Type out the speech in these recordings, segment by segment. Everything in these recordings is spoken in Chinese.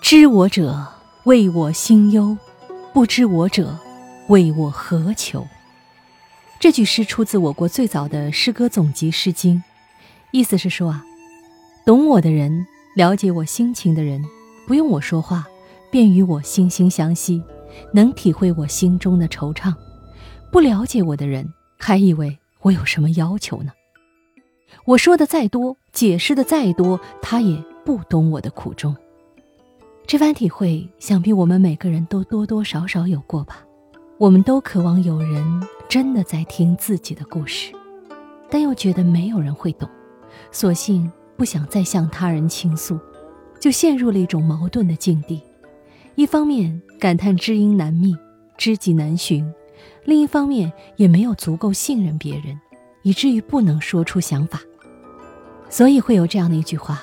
知我者，谓我心忧；不知我者，谓我何求。这句诗出自我国最早的诗歌总集《诗经》，意思是说啊，懂我的人，了解我心情的人，不用我说话，便与我惺惺相惜，能体会我心中的惆怅；不了解我的人，还以为我有什么要求呢？我说的再多，解释的再多，他也不懂我的苦衷。这番体会，想必我们每个人都多多少少有过吧。我们都渴望有人真的在听自己的故事，但又觉得没有人会懂，索性不想再向他人倾诉，就陷入了一种矛盾的境地。一方面感叹知音难觅，知己难寻；另一方面也没有足够信任别人，以至于不能说出想法。所以会有这样的一句话：“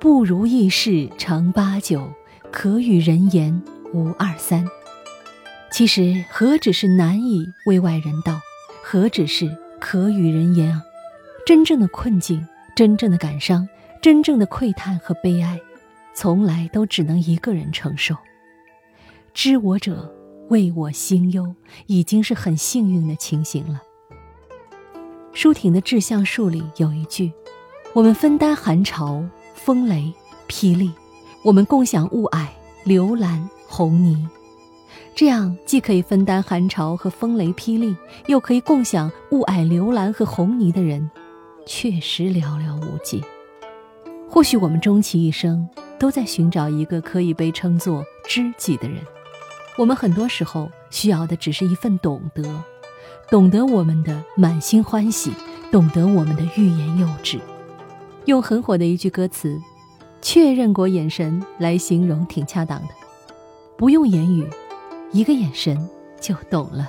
不如意事常八九，可与人言无二三。”其实何止是难以为外人道，何止是可与人言啊！真正的困境、真正的感伤、真正的喟叹和悲哀，从来都只能一个人承受。知我者，谓我心忧，已经是很幸运的情形了。舒婷的《志向树》里有一句：“我们分担寒潮、风雷、霹雳，我们共享雾霭、流岚、红泥。”这样既可以分担寒潮和风雷霹雳，又可以共享雾霭流岚和红泥的人，确实寥寥无几。或许我们终其一生都在寻找一个可以被称作知己的人。我们很多时候需要的只是一份懂得，懂得我们的满心欢喜，懂得我们的欲言又止。用很火的一句歌词“确认过眼神”来形容，挺恰当的。不用言语。一个眼神就懂了。